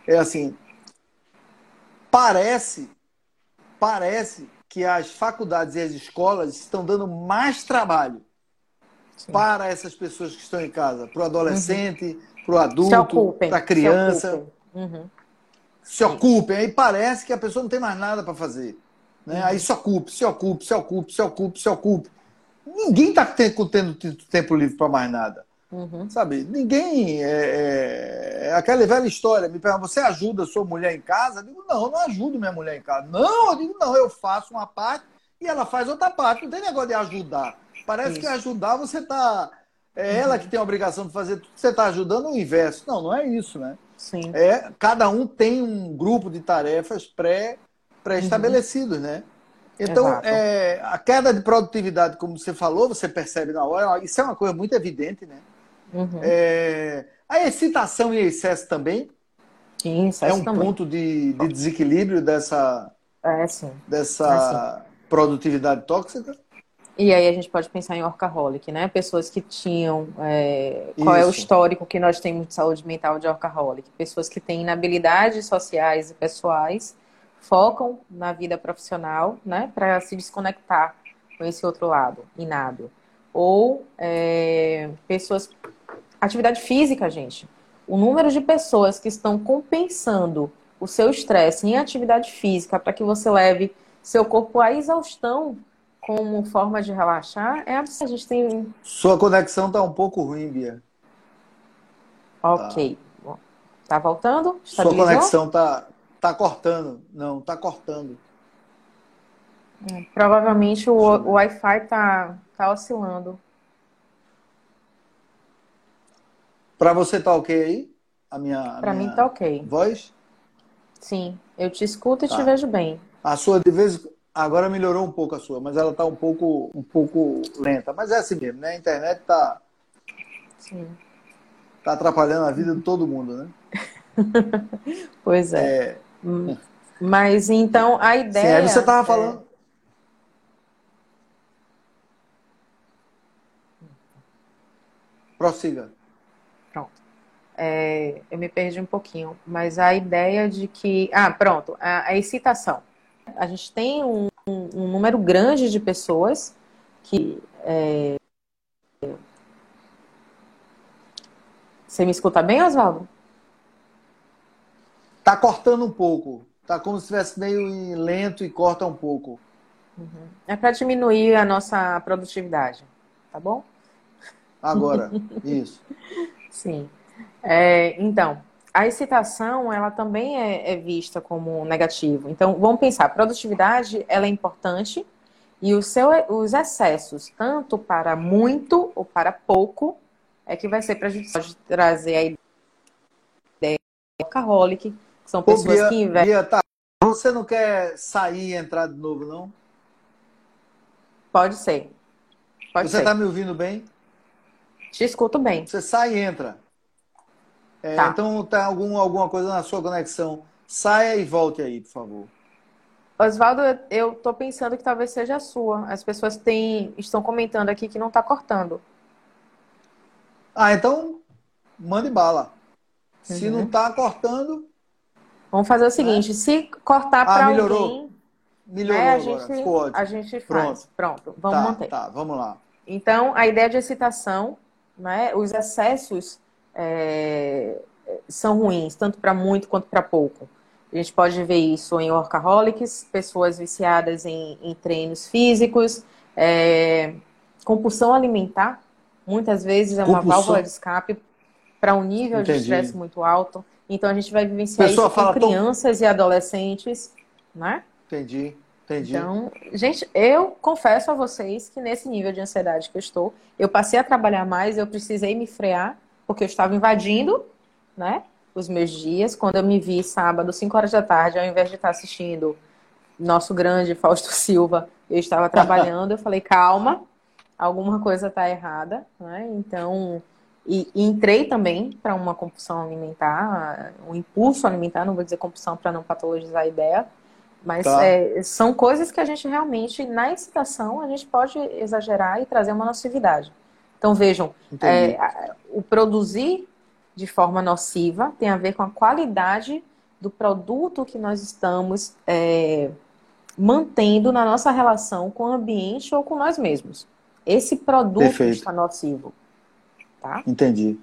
É assim, parece, parece que as faculdades e as escolas estão dando mais trabalho Sim. para essas pessoas que estão em casa, para o adolescente, uhum. para o adulto, para a criança. Se ocupem. Uhum. Se ocupem. Aí parece que a pessoa não tem mais nada para fazer. Né? Uhum. Aí se ocupe, se ocupe, se ocupe, se ocupe, se ocupe. Ninguém está tendo, tendo tempo livre para mais nada. Uhum. Sabe, ninguém. É, é, é, aquela velha história. Me pergunta, você ajuda sua mulher em casa? Eu digo, não, eu não ajudo minha mulher em casa. Não, eu digo, não, eu faço uma parte e ela faz outra parte. Não tem negócio de ajudar. Parece Isso. que ajudar você está. É ela que tem a obrigação de fazer tudo você está ajudando o inverso. Não, não é isso, né? Sim. É, cada um tem um grupo de tarefas pré, pré-estabelecidos, uhum. né? Então, é, a queda de produtividade, como você falou, você percebe na hora, isso é uma coisa muito evidente, né? Uhum. É, a excitação e excesso também sim, é um também. ponto de, de, desequilíbrio dessa, é, dessa é, produtividade tóxica. E aí a gente pode pensar em orcaholic, né? Pessoas que tinham. É, qual é o histórico que nós temos de saúde mental de orcaholic? Pessoas que têm inabilidades sociais e pessoais, focam na vida profissional, né? Para se desconectar com esse outro lado, inábil. Ou é, pessoas Atividade física, gente. O número de pessoas que estão compensando o seu estresse em atividade física para que você leve seu corpo à exaustão como forma de relaxar é absurdo. A gente tem. Sua conexão está um pouco ruim, Bia. Ok. Tá, tá voltando? Sua conexão está tá cortando. Não, está cortando. É, provavelmente o, o Wi-Fi está tá oscilando. Para você tá ok aí? A minha. Para mim tá ok. Voz? Sim, eu te escuto e tá. te vejo bem. A sua de vez agora melhorou um pouco a sua, mas ela tá um pouco um pouco lenta, mas é assim mesmo, né? A internet tá Sim. Tá atrapalhando a vida de todo mundo, né? pois é. é. Mas então a ideia. Sim, você estava falando. É... Prossiga. Pronto. É, eu me perdi um pouquinho, mas a ideia de que. Ah, pronto, a, a excitação. A gente tem um, um, um, número grande de pessoas que. É... Você me escuta bem, Oswaldo? Tá cortando um pouco. Tá como se estivesse meio lento e corta um pouco. Uhum. É para diminuir a nossa produtividade, tá bom? Agora, isso. Sim. É, então, a excitação, ela também é, é, vista como negativo. Então, vamos pensar, produtividade, ela é importante e o seu, os excessos, tanto para muito ou para pouco, é que vai ser prejudicial. Pode trazer a ideia de alcoholic, são pessoas Ô, Bia, que investem. Bia, tá. Você não quer sair e entrar de novo, não? Pode ser. Pode Você está me ouvindo bem? Te escuto bem. Você sai e entra. É, tá. Então tá algum, alguma coisa na sua conexão. Saia e volte aí, por favor. Oswaldo, eu estou pensando que talvez seja a sua. As pessoas têm, estão comentando aqui que não está cortando. Ah, então mande bala. Uhum. Se não está cortando, Vamos fazer o seguinte: é. se cortar ah, para alguém. Melhorou né, a gente, a gente faz. Pronto, Pronto vamos tá, manter. Tá, vamos lá. Então, a ideia de excitação, né, os excessos é, são ruins, tanto para muito quanto para pouco. A gente pode ver isso em workaholics, pessoas viciadas em, em treinos físicos, é, compulsão alimentar, muitas vezes é uma compulsão. válvula de escape para um nível Entendi. de estresse muito alto. Então a gente vai vivenciar isso com crianças tão... e adolescentes, né? Entendi, entendi. Então, gente, eu confesso a vocês que nesse nível de ansiedade que eu estou, eu passei a trabalhar mais, eu precisei me frear, porque eu estava invadindo, né? Os meus dias. Quando eu me vi sábado, 5 horas da tarde, ao invés de estar assistindo nosso grande Fausto Silva, eu estava trabalhando, eu falei, calma, alguma coisa está errada, né? Então, e, e entrei também para uma compulsão alimentar, um impulso alimentar, não vou dizer compulsão para não patologizar a ideia, mas tá. é, são coisas que a gente realmente, na excitação, a gente pode exagerar e trazer uma nocividade. Então vejam, é, o produzir de forma nociva tem a ver com a qualidade do produto que nós estamos é, mantendo na nossa relação com o ambiente ou com nós mesmos. Esse produto Perfeito. está nocivo. Tá? Entendi.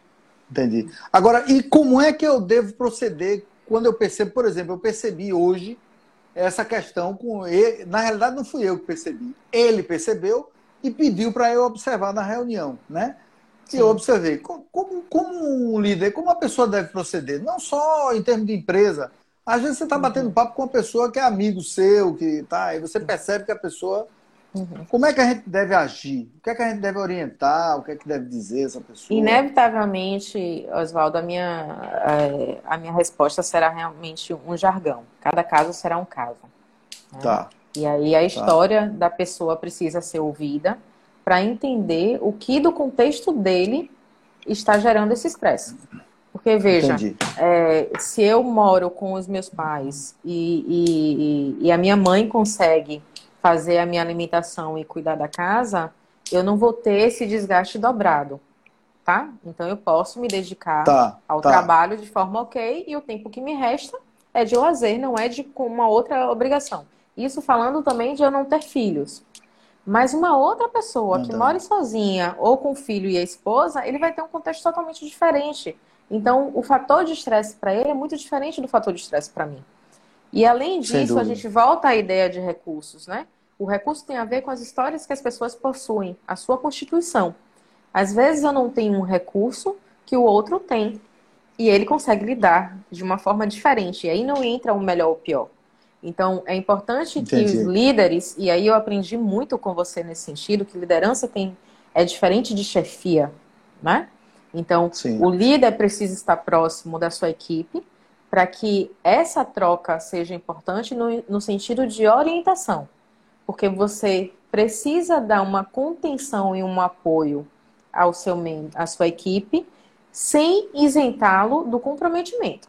Entendi. Agora, e como é que eu devo proceder quando eu percebo, por exemplo, eu percebi hoje essa questão com ele. Na realidade, não fui eu que percebi. Ele percebeu e pediu para eu observar na reunião, né? E eu observei como, como, um líder, como uma pessoa deve proceder, não só em termos de empresa. Às vezes você está batendo uhum. papo com uma pessoa que é amigo seu, que tá, e você percebe que a pessoa Uhum. Como é que a gente deve agir? O que é que a gente deve orientar? O que é que deve dizer essa pessoa? Inevitavelmente, Oswaldo, a minha, a minha resposta será realmente um jargão. Cada caso será um caso. Né? Tá. E aí a tá. história tá. da pessoa precisa ser ouvida para entender o que do contexto dele está gerando esse estresse. Porque, veja, é, se eu moro com os meus pais e, e, e, a minha mãe consegue fazer a minha alimentação e cuidar da casa, eu não vou ter esse desgaste dobrado, tá? Então eu posso me dedicar tá, ao tá. trabalho de forma ok e o tempo que me resta é de lazer, não é de uma outra obrigação. Isso falando também de eu não ter filhos. Mas uma outra pessoa que mora sozinha ou com o filho e a esposa, ele vai ter um contexto totalmente diferente. Então, o fator de estresse para ele é muito diferente do fator de estresse para mim. E além disso, a gente volta à ideia de recursos, né? O recurso tem a ver com as histórias que as pessoas possuem, a sua constituição. Às vezes eu não tenho um recurso que o outro tem. E ele consegue lidar de uma forma diferente. E aí não entra o melhor ou o pior. Então, é importante Entendi. que os líderes, e aí eu aprendi muito com você nesse sentido, que liderança tem é diferente de chefia, né? Então, Sim. o líder precisa estar próximo da sua equipe, para que essa troca seja importante no, no sentido de orientação, porque você precisa dar uma contenção e um apoio ao seu à sua equipe sem isentá-lo do comprometimento.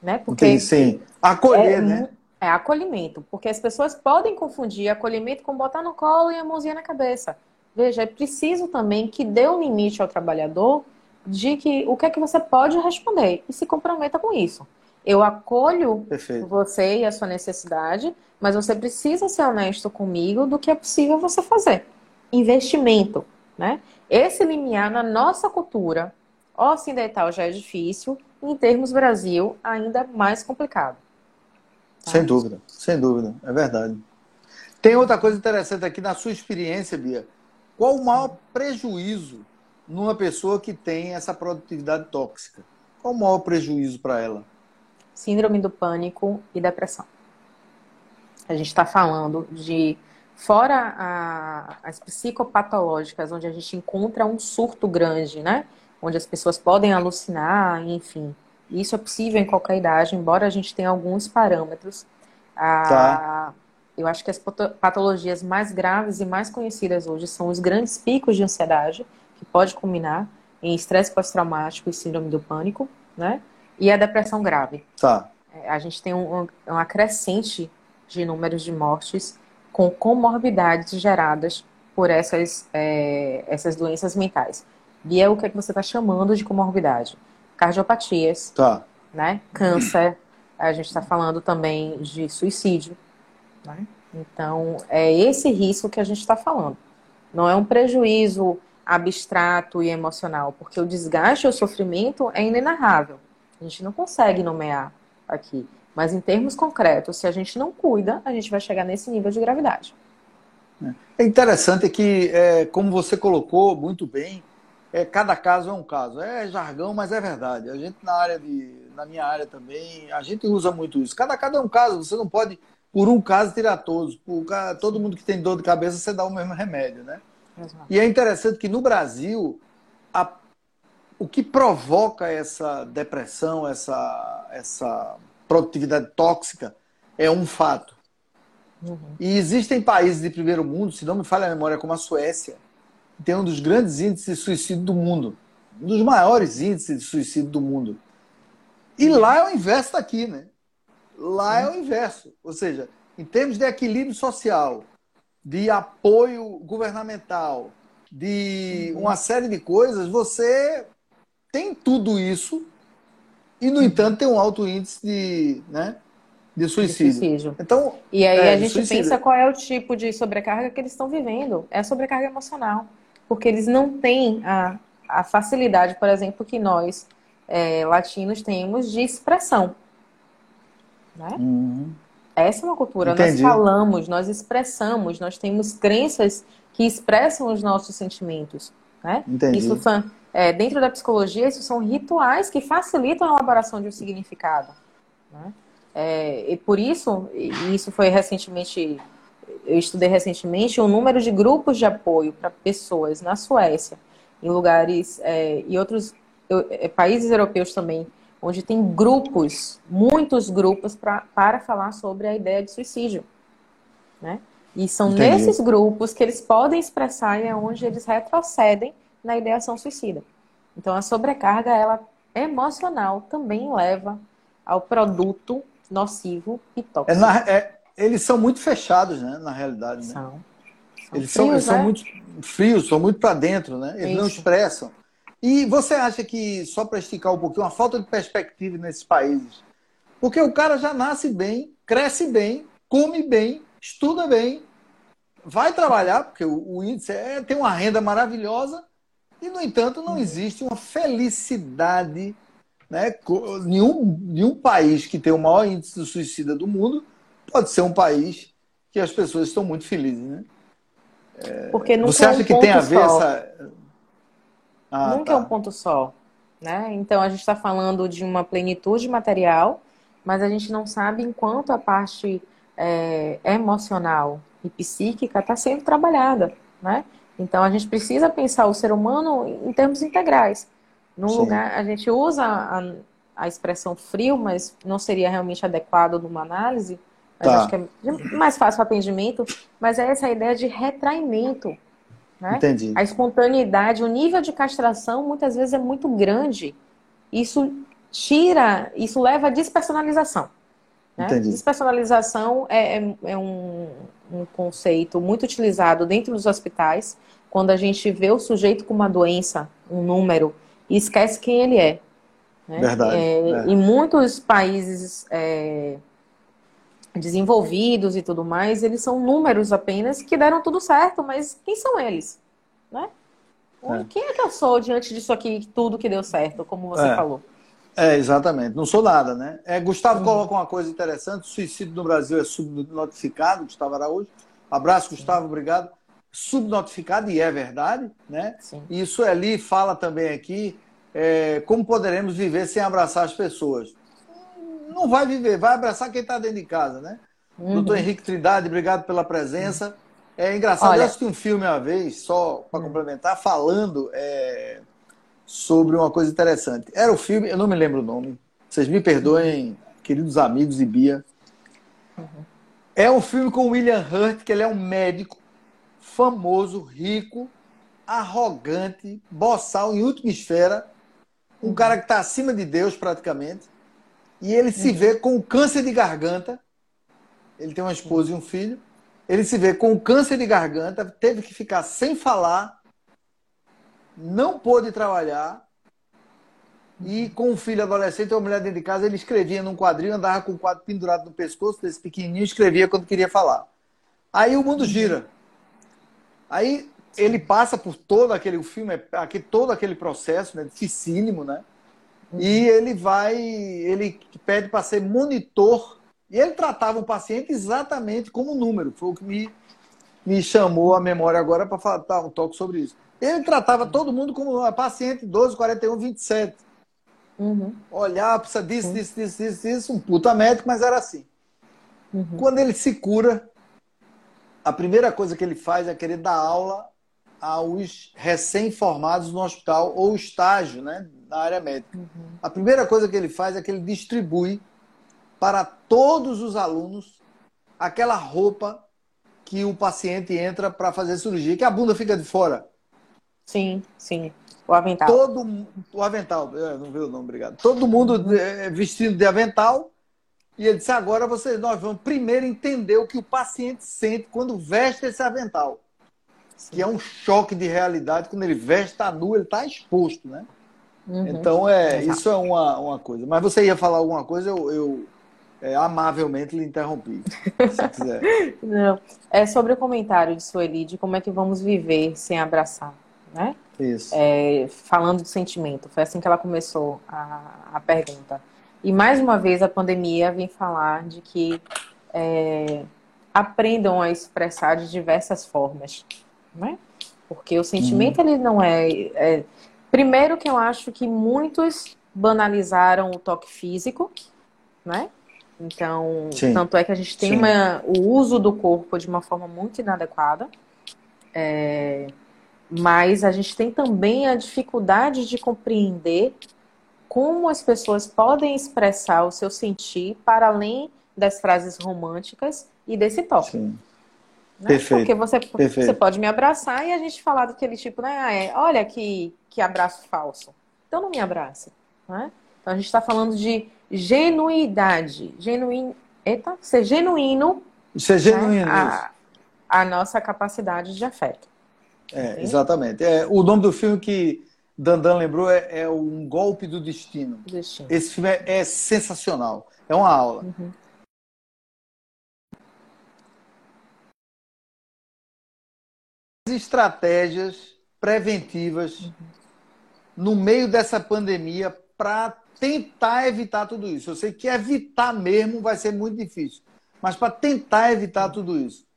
Né? Porque sim. Acolher, é, né? É acolhimento, porque as pessoas podem confundir acolhimento com botar no colo e a mãozinha na cabeça. Veja, é preciso também que dê um limite ao trabalhador de que o que é que você pode responder e se comprometa com isso. Eu acolho Perfeito. você e a sua necessidade, mas você precisa ser honesto comigo do que é possível você fazer. Investimento, né? Esse limiar na nossa cultura ocidental já é difícil, em termos Brasil ainda mais complicado. Sem dúvida, sem dúvida, é verdade. Tem outra coisa interessante aqui na sua experiência, Bia. Qual o maior prejuízo numa pessoa que tem essa produtividade tóxica? Qual o maior prejuízo para ela? Síndrome do pânico e depressão. A gente está falando de, fora a, as psicopatológicas, onde a gente encontra um surto grande, né? Onde as pessoas podem alucinar, enfim, isso é possível em qualquer idade, embora a gente tenha alguns parâmetros. Tá. Eu acho que as patologias mais graves e mais conhecidas hoje são os grandes picos de ansiedade, que pode culminar em estresse pós-traumático e síndrome do pânico, né? E a depressão grave. Tá. É, a gente tem um, um acrescente de números de mortes com comorbidades geradas por essas, é, essas doenças mentais. E é o que, é que você está chamando de comorbidade cardiopatias, tá. né? Câncer. A gente está falando também de suicídio. Né? Então, é esse risco que a gente está falando. Não é um prejuízo abstrato e emocional, porque o desgaste e o sofrimento é inenarrável. A gente não consegue nomear aqui. Mas em termos concretos, se a gente não cuida, a gente vai chegar nesse nível de gravidade. É interessante que, é, como você colocou muito bem, é, cada caso é um caso. É jargão, mas é verdade. A gente na área de, na minha área também, a gente usa muito isso. Cada caso é um caso. Você não pode, por um caso, tirar todos. Por todo mundo que tem dor de cabeça, você dá o mesmo remédio, né? Exato. E é interessante que no Brasil, a, o que provoca essa depressão, essa, essa produtividade tóxica, é um fato. Uhum. E existem países de primeiro mundo, se não me falha a memória, como a Suécia, tem um dos grandes índices de suicídio do mundo. Um dos maiores índices de suicídio do mundo. E lá é o inverso daqui, né? Lá é o inverso. Ou seja, em termos de equilíbrio social, de apoio governamental, de uma série de coisas, você tem tudo isso e, no entanto, tem um alto índice de, né, de suicídio. de suicídio. Então, e aí é, a gente pensa qual é o tipo de sobrecarga que eles estão vivendo. É a sobrecarga emocional porque eles não têm a, a facilidade, por exemplo, que nós é, latinos temos de expressão. Né? Uhum. Essa é uma cultura. Entendi. Nós falamos, nós expressamos, nós temos crenças que expressam os nossos sentimentos. Né? Entendi. Isso é, dentro da psicologia, isso são rituais que facilitam a elaboração de um significado. Né? É, e por isso, e isso foi recentemente eu estudei recentemente o número de grupos de apoio para pessoas na Suécia, em lugares é, e outros é, países europeus também, onde tem grupos, muitos grupos pra, para falar sobre a ideia de suicídio, né? E são Entendi. nesses grupos que eles podem expressar e é onde eles retrocedem na ideação suicida. Então a sobrecarga ela emocional também leva ao produto nocivo e tóxico. É, na, é, eles são muito fechados, né? Na realidade, né? São. são eles, frios, são, eles né? são muito frios, são muito para dentro, né? Eles Isso. não expressam. E você acha que, só para esticar um pouquinho, uma falta de perspectiva nesses países? Porque o cara já nasce bem, cresce bem, come bem, estuda bem, vai trabalhar, porque o, o índice é, tem uma renda maravilhosa, e, no entanto, não existe uma felicidade. Né? Nenhum, nenhum país que tem o maior índice de suicida do mundo pode ser um país que as pessoas estão muito felizes, né? É, Porque nunca você acha é um que tem a ver só. essa. Ah, nunca tá. é um ponto só. Né? Então a gente está falando de uma plenitude material, mas a gente não sabe enquanto a parte é, emocional e psíquica está sendo trabalhada. Né? Então a gente precisa pensar o ser humano em termos integrais. Num lugar, a gente usa a, a expressão frio, mas não seria realmente adequado numa análise, mas tá. acho que é mais fácil o atendimento, mas é essa ideia de retraimento. Né? Entendi. A espontaneidade, o nível de castração muitas vezes é muito grande. Isso tira, isso leva à despersonalização. Né? Entendi. Despersonalização é, é, é um, um conceito muito utilizado dentro dos hospitais, quando a gente vê o sujeito com uma doença, um número, e esquece quem ele é. Né? Verdade. É, é. Em muitos países é, desenvolvidos e tudo mais, eles são números apenas que deram tudo certo, mas quem são eles? Né? É. Quem é que eu sou diante disso aqui, tudo que deu certo, como você É. falou? É, exatamente. Não sou nada, né? É, Gustavo Uhum. coloca uma coisa interessante: suicídio no Brasil é subnotificado, Gustavo Araújo. Abraço, Gustavo, obrigado. Subnotificado, e é verdade, né? Sim. E isso ali fala também aqui é, como poderemos viver sem abraçar as pessoas. Não vai viver, vai abraçar quem está dentro de casa, né? Uhum. Doutor Henrique Trindade, obrigado pela presença. É engraçado, Olha- eu assisti um filme uma vez, só para complementar, falando é, sobre uma coisa interessante. Era o filme, eu não me lembro o nome, vocês me perdoem, queridos amigos e Bia. É um filme com William Hurt, que ele é um médico famoso, rico, arrogante, boçal, em última esfera, um cara que está acima de Deus praticamente, e ele se vê com câncer de garganta. Ele tem uma esposa e um filho. Ele se vê com câncer de garganta, teve que ficar sem falar, não pôde trabalhar. E com um filho adolescente, uma mulher dentro de casa, ele escrevia num quadrinho, andava com o quadro pendurado no pescoço, desse pequenininho, escrevia quando queria falar. Aí o mundo gira. Aí ele passa por todo aquele filme, aqui todo aquele processo, né, dificílimo, né? E ele vai, ele pede para ser monitor. E ele tratava o paciente exatamente como número. Foi o que me, me chamou a memória agora para dar um toque sobre isso. Ele tratava todo mundo como ah, paciente 12, 41, 27. Uhum. Olhar, precisa disso, disso, disso, disso, disso. Um puta médico, mas era assim. Uhum. Quando ele se cura, a primeira coisa que ele faz é querer dar aula aos recém-formados no hospital ou estágio, né, na área médica. A primeira coisa que ele faz é que ele distribui para todos os alunos aquela roupa que o paciente entra para fazer cirurgia, que a bunda fica de fora. Sim, sim. O avental. Todo o avental, é, não viu o nome, obrigado. Todo mundo é, vestido de avental. E ele disse: agora vocês, nós vamos primeiro entender o que o paciente sente quando veste esse avental. Que é um choque de realidade. Quando ele veste, está nu, ele está exposto, né? Uhum. Então, é, Exato. isso é uma, uma coisa. Mas você ia falar alguma coisa, eu, eu é, amavelmente lhe interrompi. Se quiser. Não. É sobre o comentário de Sueli de como é que vamos viver sem abraçar, né? Isso. É, falando de sentimento. Foi assim que ela começou a, a pergunta. E mais uma vez a pandemia vem falar de que é, aprendam a expressar de diversas formas, né? Porque o sentimento ele não é, é- primeiro que eu acho que muitos banalizaram o toque físico, né? Então, Sim. tanto é que a gente tem uma- o uso do corpo de uma forma muito inadequada. É, mas a gente tem também a dificuldade de compreender como as pessoas podem expressar o seu sentir para além das frases românticas e desse. Sim. né? Perfeito, Porque você, perfeito. você pode me abraçar e a gente falar daquele tipo, né? Ah, é, olha que, que abraço falso. Então não me abraça. Né? Então a gente está falando de genuidade. Genuíno. Eita, ser genuíno Isso é genuíno. né? a, a nossa capacidade de afeto. É, exatamente. É, o nome do filme que Dandan lembrou é, é Um Golpe do Destino. Destino. Esse filme é, é sensacional. É uma aula. Uhum. As estratégias preventivas no meio dessa pandemia para tentar evitar tudo isso. Eu sei que evitar mesmo vai ser muito difícil, mas para tentar evitar tudo isso.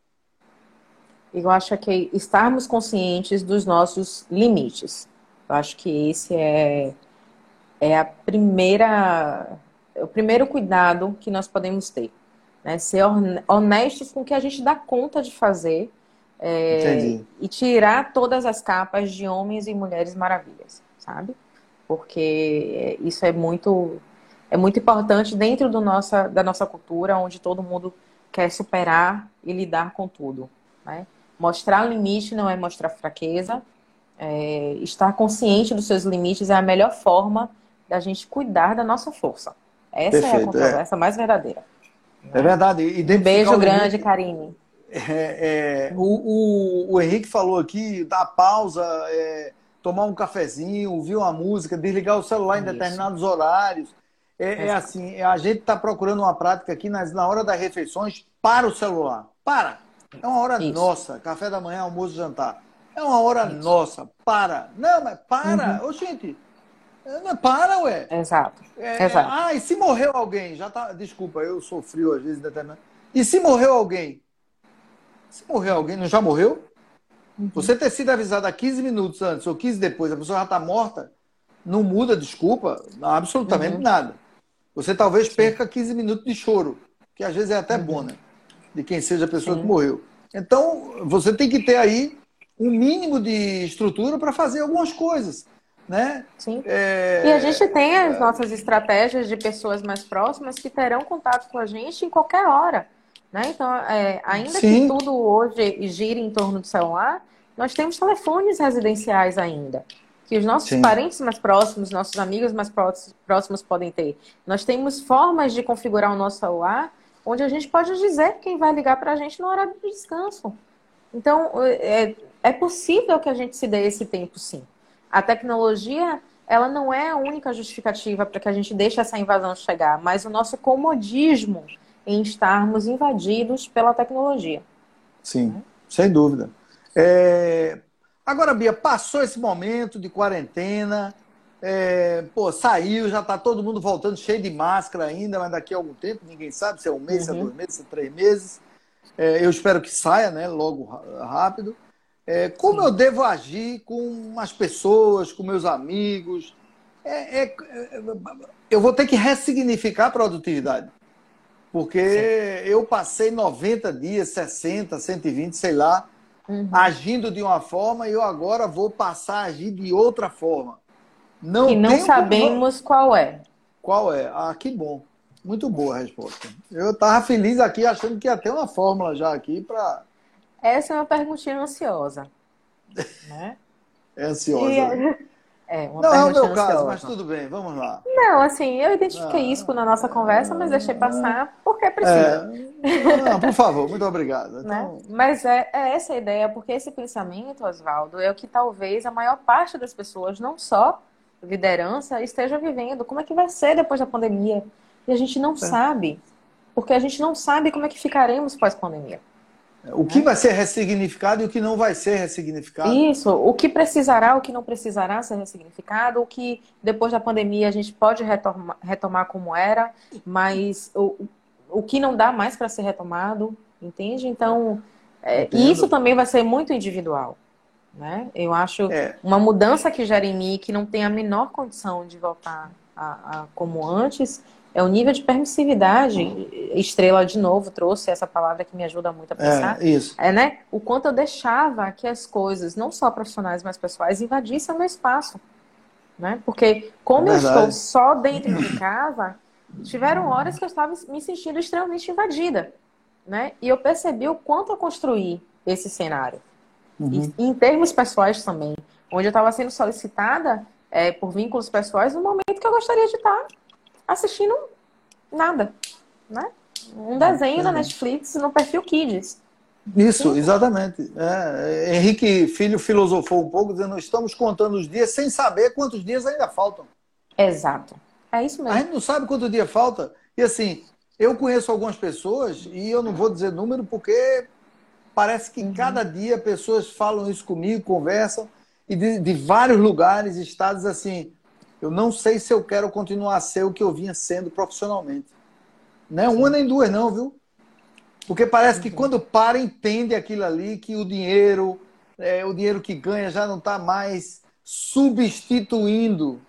Eu acho que estarmos conscientes dos nossos limites. Eu acho que esse é, é a primeira, é o primeiro cuidado que nós podemos ter. Né? Ser hon- honestos com o que a gente dá conta de fazer é, e tirar todas as capas de homens e mulheres maravilhas, sabe? Porque isso é muito, é muito importante dentro do nossa, da nossa cultura, onde todo mundo quer superar e lidar com tudo. Né? Mostrar limite não é mostrar fraqueza. É, estar consciente dos seus limites é a melhor forma da gente cuidar da nossa força. Essa Perfeito, é a conversa é. mais verdadeira. É verdade. Um beijo grande, Karine. É, é, o, o, o, Henrique falou aqui, dar pausa, é, tomar um cafezinho, ouvir uma música, desligar o celular em Isso. determinados horários. É, é assim, a gente está procurando uma prática aqui nas, na hora das refeições para o celular. Para! É uma hora Isso. nossa. Café da manhã, almoço, jantar. É uma hora Isso. nossa. Para! Não, mas para! Uhum. Ô, gente, não, para, ué. Exato. É, Exato. Ah, e se morreu alguém? Já tá. Desculpa, eu sou frio às vezes determinado. E se morreu alguém? Se morreu alguém, não já morreu? Uhum. Você ter sido avisado há 15 minutos antes ou 15 depois, a pessoa já está morta, não muda, desculpa, absolutamente uhum. nada. Você talvez perca 15 minutos de choro, que às vezes é até uhum. bom, né? De quem seja a pessoa Sim. que morreu. Então, você tem que ter aí um mínimo de estrutura para fazer algumas coisas. Né? Sim. É... E a gente tem as nossas estratégias de pessoas mais próximas que terão contato com a gente em qualquer hora. Né? Então, é, ainda Sim. que tudo hoje gire em torno do celular, nós temos telefones residenciais ainda, que os nossos Sim. parentes mais próximos, nossos amigos mais próximos podem ter. Nós temos formas de configurar o nosso celular onde a gente pode dizer quem vai ligar para a gente no horário de descanso. Então, é, é possível que a gente se dê esse tempo, sim. A tecnologia, ela não é a única justificativa para que a gente deixe essa invasão chegar, mas o nosso comodismo em estarmos invadidos pela tecnologia. Sim, sem dúvida. É... Agora, Bia, passou esse momento de quarentena, é... pô, saiu, já está todo mundo voltando cheio de máscara ainda, mas daqui a algum tempo, ninguém sabe se é um mês, uhum. se é uhum. dois meses, se é três meses. É, eu espero que saia, né, logo rápido. É, como Sim. eu devo agir com as pessoas, com meus amigos? É, é, é eu vou ter que ressignificar a produtividade. Porque Sim. eu passei 90 dias, 60, 120, sei lá, uhum. agindo de uma forma e eu agora vou passar a agir de outra forma. Não que não sabemos como... qual é. Qual é? Ah, que bom. Muito boa a resposta. Eu estava feliz aqui achando que ia ter uma fórmula já aqui para. Essa é uma perguntinha ansiosa. Né? É ansiosa. E, é, uma não é o meu caso, mas tudo bem, vamos lá. Não, assim, eu identifiquei ah, isso na nossa conversa, mas deixei passar porque precisa. É, não, por favor, muito obrigado. Né? Então... Né? Mas é, é, essa a ideia, porque esse pensamento, Oswaldo, é o que talvez a maior parte das pessoas, não só liderança, esteja vivendo. Como é que vai ser depois da pandemia? E a gente não é. sabe, porque a gente não sabe como é que ficaremos pós-pandemia. O que vai ser ressignificado e o que não vai ser ressignificado. Isso, o que precisará, o que não precisará ser ressignificado, o que depois da pandemia a gente pode retomar, retomar como era, mas o, o que não dá mais para ser retomado, entende? Então, é, isso também vai ser muito individual. Né? Eu acho é. uma mudança que gera em mim que não tem a menor condição de voltar a, a como antes, é o nível de permissividade. Estrela, de novo, trouxe essa palavra que me ajuda muito a pensar. É, isso. É, né? O quanto eu deixava que as coisas, não só profissionais, mas pessoais, invadissem o meu espaço. Né? Porque, como é eu estou só dentro de casa, tiveram horas que eu estava me sentindo extremamente invadida. Né? E eu percebi o quanto eu construí esse cenário. Uhum. E, em termos pessoais também. Onde eu estava sendo solicitada é, por vínculos pessoais no momento que eu gostaria de estar assistindo nada, né? Um desenho na Netflix no perfil Kids. Isso, exatamente. É, Henrique Filho filosofou um pouco, dizendo: estamos contando os dias sem saber quantos dias ainda faltam. Exato. É isso mesmo. A gente não sabe quanto dia falta. E assim, eu conheço algumas pessoas, e eu não vou dizer número porque parece que uhum. cada dia pessoas falam isso comigo, conversam, e de, de vários lugares, estados assim, eu não sei se eu quero continuar a ser o que eu vinha sendo profissionalmente. Não é uma nem duas, não, viu? Porque parece que quando para, entende aquilo ali, que o dinheiro, é, o dinheiro que ganha já não está mais substituindo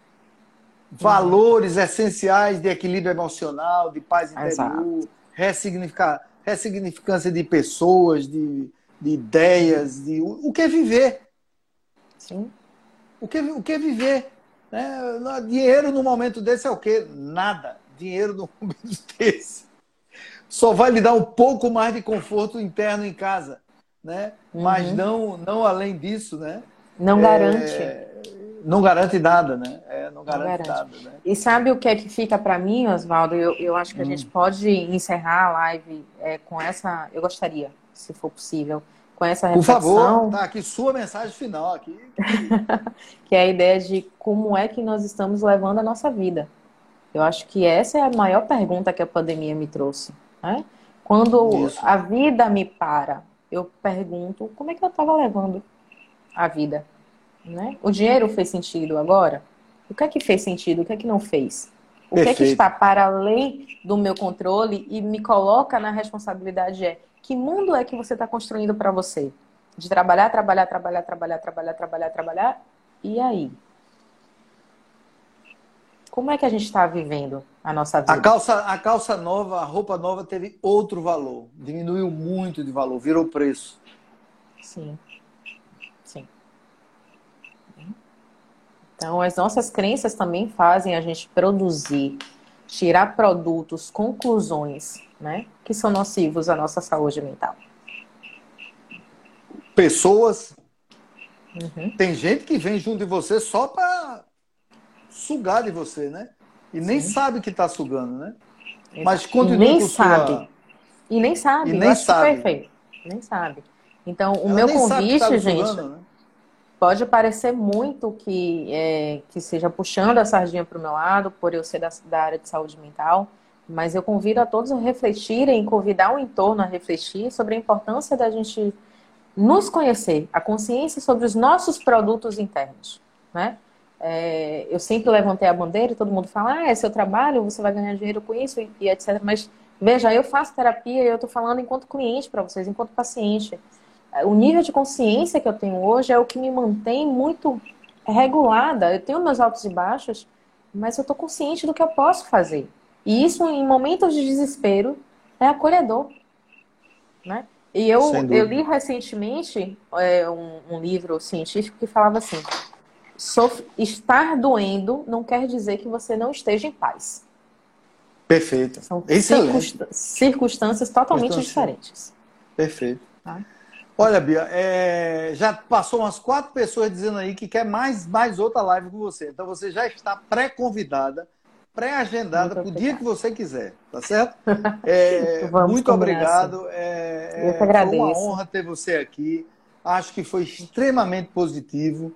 valores uhum. essenciais de equilíbrio emocional, de paz interior, ressignificar, ressignificância de pessoas, de, de ideias, de o, o que é viver. Sim. O que, o que é viver? Né? Dinheiro no momento desse é o quê? Nada. Dinheiro no momento desse só vai lhe dar um pouco mais de conforto interno em casa, né? Uhum. Mas não, não além disso, né? Não é, garante. Não garante nada, né? É, não, garante não, garante nada. Né? E sabe o que é que fica para mim, Oswaldo? Eu, eu acho que a hum. gente pode encerrar a live é, com essa. Eu gostaria, se for possível, com essa reflexão. Por favor, tá aqui sua mensagem final aqui. que é a ideia de como é que nós estamos levando a nossa vida. Eu acho que essa é a maior pergunta que a pandemia me trouxe. Né? Quando Isso. a vida me para, eu pergunto como é que eu estava levando a vida. Né? O dinheiro fez sentido agora? O que é que fez sentido? O que é que não fez? O Perfeito. que é que está para além do meu controle e me coloca na responsabilidade é que mundo é que você está construindo para você? De trabalhar, trabalhar, trabalhar, trabalhar, trabalhar, trabalhar, trabalhar. E aí? Como é que a gente está vivendo a nossa vida? A calça, a calça nova, a roupa nova teve outro valor. Diminuiu muito de valor, virou preço. Sim. Sim. Então, as nossas crenças também fazem a gente produzir, tirar produtos, conclusões, né, que são nocivos à nossa saúde mental. Pessoas. Uhum. Tem gente que vem junto de você só para sugar de você, né? E nem Sim. sabe que está sugando, né? Mas continua e nem com sabe. Sua... E nem sabe. E nem sabe. Perfeito. Nem sabe. Então, o Ela meu convite, tá gente, sugando, né? Pode parecer muito que, é, que seja puxando a sardinha para o meu lado, por eu ser da, da área de saúde mental, mas eu convido a todos a refletirem, convidar o entorno a refletir sobre a importância da gente nos conhecer, a consciência sobre os nossos produtos internos, né? É, eu sempre levantei a bandeira e todo mundo fala, ah, é seu trabalho, você vai ganhar dinheiro com isso e, etc. Mas veja, eu faço terapia e eu estou falando enquanto cliente para vocês, enquanto paciente. O nível de consciência que eu tenho hoje é o que me mantém muito regulada. Eu tenho meus altos e baixos, mas eu estou consciente do que eu posso fazer. E isso, em momentos de desespero, é acolhedor. Né? E eu, eu li recentemente é, um, um livro científico que falava assim: estar doendo não quer dizer que você não esteja em paz. Perfeito. São circunstâncias, circunstâncias totalmente diferentes. Perfeito. Tá? Olha, Bia, é... já passou umas quatro pessoas dizendo aí que quer mais, mais outra live com você. Então você já está pré-convidada, pré-agendada para o dia que você quiser, tá certo? É... muito obrigado. É... Eu que agradeço. Foi uma honra ter você aqui. Acho que foi extremamente positivo.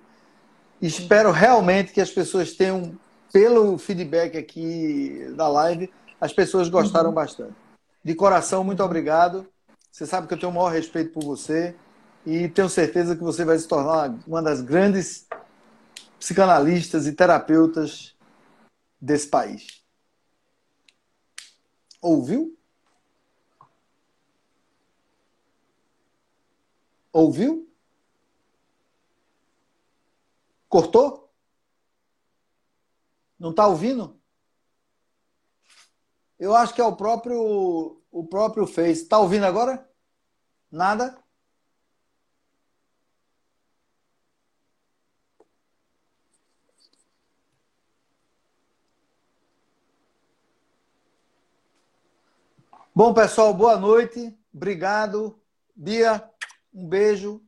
Espero realmente que as pessoas tenham, pelo feedback aqui da live, as pessoas gostaram uhum. bastante. De coração, muito obrigado. Você sabe que eu tenho o maior respeito por você e tenho certeza que você vai se tornar uma das grandes psicanalistas e terapeutas desse país. Ouviu? Ouviu? Cortou? Não está ouvindo? Eu acho que é o próprio o próprio Face. Está ouvindo agora? Nada? Bom, pessoal, boa noite. Obrigado. Bia, um beijo.